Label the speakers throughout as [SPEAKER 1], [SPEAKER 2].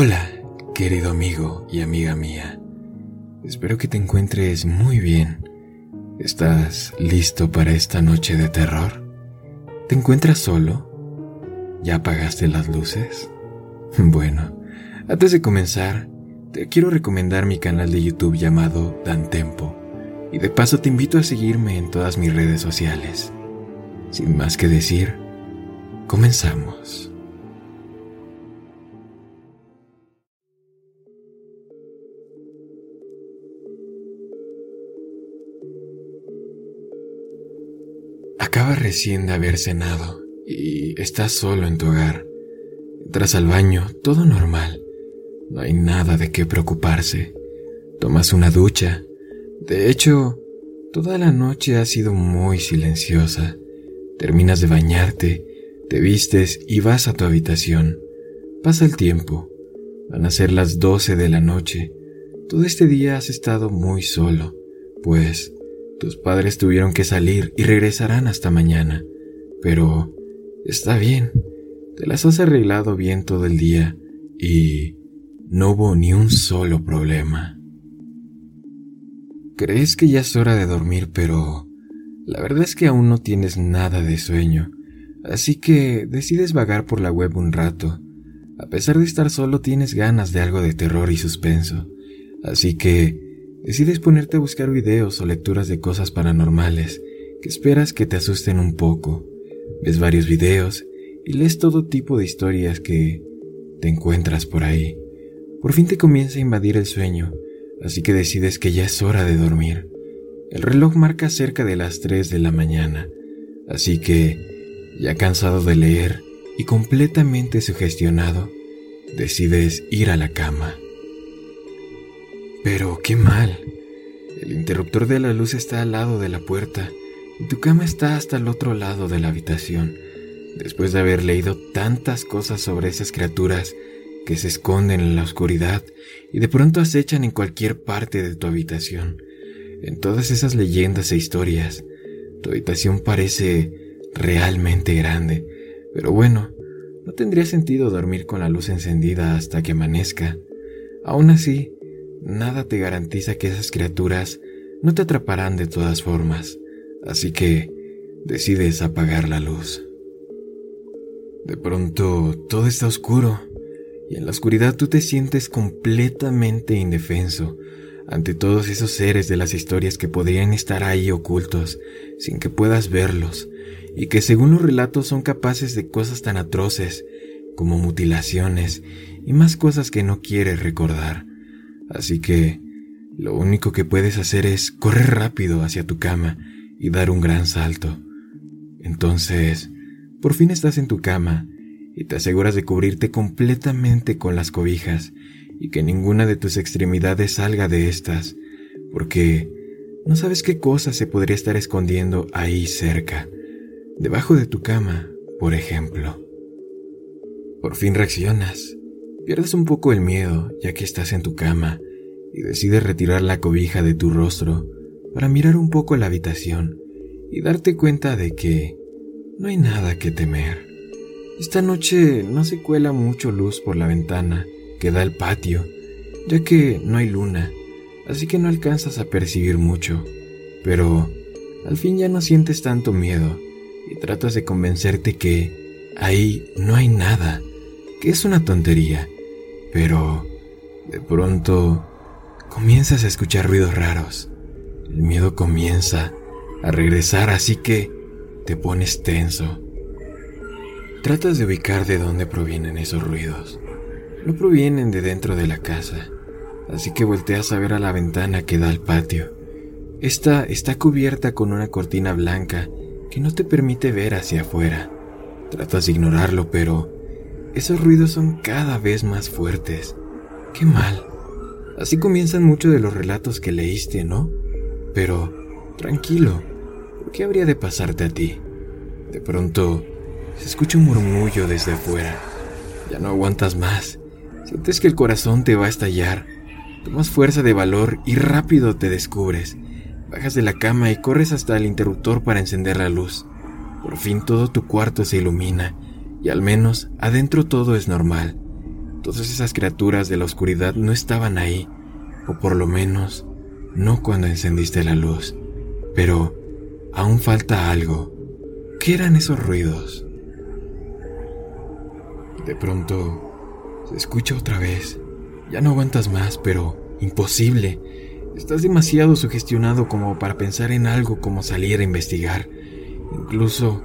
[SPEAKER 1] Hola, querido amigo y amiga mía. Espero que te encuentres muy bien. ¿Estás listo para esta noche de terror? ¿Te encuentras solo? ¿Ya apagaste las luces? Bueno, antes de comenzar, te quiero recomendar mi canal de YouTube llamado Dan Tempo. Y de paso te invito a seguirme en todas mis redes sociales. Sin más que decir, comenzamos. Acabas recién de haber cenado y estás solo en tu hogar. Entras al baño, todo normal. No hay nada de qué preocuparse. Tomas una ducha. De hecho, toda la noche ha sido muy silenciosa. Terminas de bañarte, te vistes y vas a tu habitación. Pasa el tiempo. Van a ser las doce de la noche. Todo este día has estado muy solo, pues tus padres tuvieron que salir y regresarán hasta mañana. Pero está bien. Te las has arreglado bien todo el día y no hubo ni un solo problema. Crees que ya es hora de dormir, pero la verdad es que aún no tienes nada de sueño, así que decides vagar por la web un rato. A pesar de estar solo tienes ganas de algo de terror y suspenso, así que decides ponerte a buscar videos o lecturas de cosas paranormales que esperas que te asusten un poco. Ves varios videos y lees todo tipo de historias que te encuentras por ahí. Por fin te comienza a invadir el sueño, así que decides que ya es hora de dormir. El reloj marca cerca de las 3 de la mañana, así que, ya cansado de leer y completamente sugestionado, decides ir a la cama. Pero qué mal. El interruptor de la luz está al lado de la puerta y tu cama está hasta el otro lado de la habitación. Después de haber leído tantas cosas sobre esas criaturas que se esconden en la oscuridad y de pronto acechan en cualquier parte de tu habitación, en todas esas leyendas e historias, tu habitación parece realmente grande. Pero bueno, no tendría sentido dormir con la luz encendida hasta que amanezca. Aún así, nada te garantiza que esas criaturas no te atraparán de todas formas, así que decides apagar la luz. De pronto todo está oscuro y en la oscuridad tú te sientes completamente indefenso ante todos esos seres de las historias que podrían estar ahí ocultos sin que puedas verlos y que según los relatos son capaces de cosas tan atroces como mutilaciones y más cosas que no quieres recordar. Así que lo único que puedes hacer es correr rápido hacia tu cama y dar un gran salto. Entonces, por fin estás en tu cama y te aseguras de cubrirte completamente con las cobijas y que ninguna de tus extremidades salga de estas, porque no sabes qué cosa se podría estar escondiendo ahí cerca, debajo de tu cama, por ejemplo. Por fin reaccionas Pierdes un poco el miedo ya que estás en tu cama y decides retirar la cobija de tu rostro para mirar un poco la habitación y darte cuenta de que no hay nada que temer. Esta noche no se cuela mucho luz por la ventana que da al patio, ya que no hay luna, así que no alcanzas a percibir mucho, pero al fin ya no sientes tanto miedo y tratas de convencerte que ahí no hay nada, que es una tontería pero de pronto comienzas a escuchar ruidos raros. El miedo comienza a regresar, así que te pones tenso. Tratas de ubicar de dónde provienen esos ruidos. No provienen de dentro de la casa, así que volteas a ver a la ventana que da al patio Esta está cubierta con una cortina blanca que no te permite ver hacia afuera. Tratas de ignorarlo, pero esos ruidos son cada vez más fuertes. Qué mal. Así comienzan muchos de los relatos que leíste, ¿no? Pero, tranquilo, ¿qué habría de pasarte a ti? De pronto, se escucha un murmullo desde afuera. Ya no aguantas más. Sientes que el corazón te va a estallar. Tomas fuerza de valor y rápido te descubres. Bajas de la cama y corres hasta el interruptor para encender la luz. Por fin todo tu cuarto se ilumina y al menos adentro todo es normal. Todas esas criaturas de la oscuridad no estaban ahí, o por lo menos no cuando encendiste la luz. Pero aún falta algo. ¿Qué eran esos ruidos? De pronto se escucha otra vez. Ya no aguantas más, pero imposible. Estás demasiado sugestionado como para pensar en algo como salir a investigar. Incluso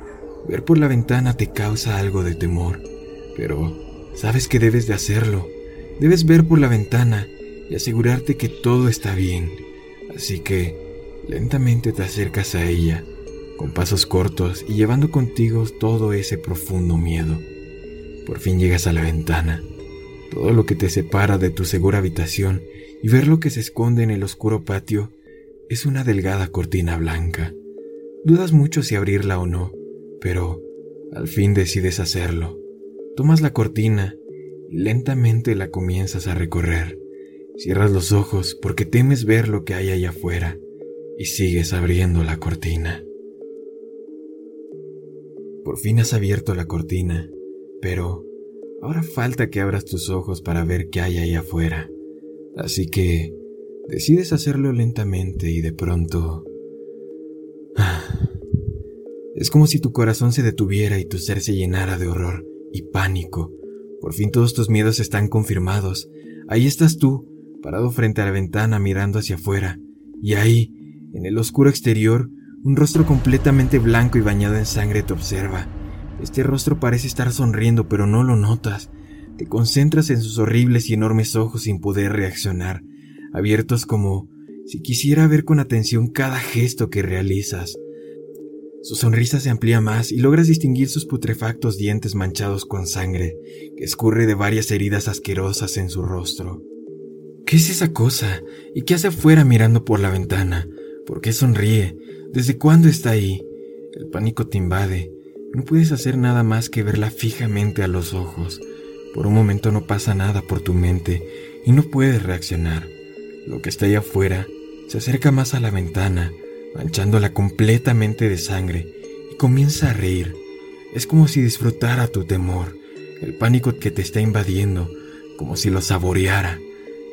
[SPEAKER 1] ver por la ventana te causa algo de temor. Pero sabes que debes de hacerlo. Debes ver por la ventana y asegurarte que todo está bien. Así que lentamente te acercas a ella, con pasos cortos y llevando contigo todo ese profundo miedo. Por fin llegas a la ventana. Todo lo que te separa de tu segura habitación y ver lo que se esconde en el oscuro patio es una delgada cortina blanca. Dudas mucho si abrirla o no, pero al fin decides hacerlo. Tomas la cortina y lentamente la comienzas a recorrer. Cierras los ojos porque temes ver lo que hay allá afuera y sigues abriendo la cortina. Por fin has abierto la cortina, pero ahora falta que abras tus ojos para ver qué hay allá afuera. Así que decides hacerlo lentamente y de pronto... Es como si tu corazón se detuviera y tu ser se llenara de horror y pánico. Por fin todos tus miedos están confirmados. Ahí estás tú, parado frente a la ventana mirando hacia afuera. Y ahí, en el oscuro exterior, un rostro completamente blanco y bañado en sangre te observa. Este rostro parece estar sonriendo, pero no lo notas. Te concentras en sus horribles y enormes ojos sin poder reaccionar, abiertos como si quisiera ver con atención cada gesto que realizas. Su sonrisa se amplía más y logras distinguir sus putrefactos dientes manchados con sangre que escurre de varias heridas asquerosas en su rostro. ¿Qué es esa cosa? ¿Y qué hace afuera mirando por la ventana? ¿Por qué sonríe? ¿Desde cuándo está ahí? El pánico te invade. No puedes hacer nada más que verla fijamente a los ojos. Por un momento no pasa nada por tu mente y no puedes reaccionar. Lo que está ahí afuera se acerca más a la ventana, manchándola completamente de sangre, y comienza a reír. Es como si disfrutara tu temor, el pánico que te está invadiendo, como si lo saboreara.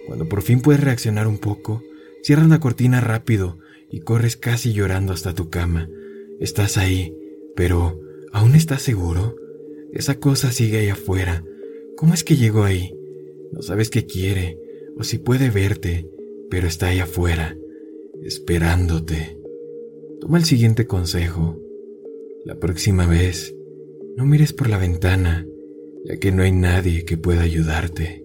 [SPEAKER 1] Cuando por fin puedes reaccionar un poco, cierras la cortina rápido y corres casi llorando hasta tu cama. Estás ahí, pero ¿aún estás seguro? Esa cosa sigue ahí afuera, ¿Cómo es que llegó ahí? No sabes qué quiere o si puede verte, pero está ahí afuera, esperándote. Toma el siguiente consejo. La próxima vez, no mires por la ventana, ya que no hay nadie que pueda ayudarte.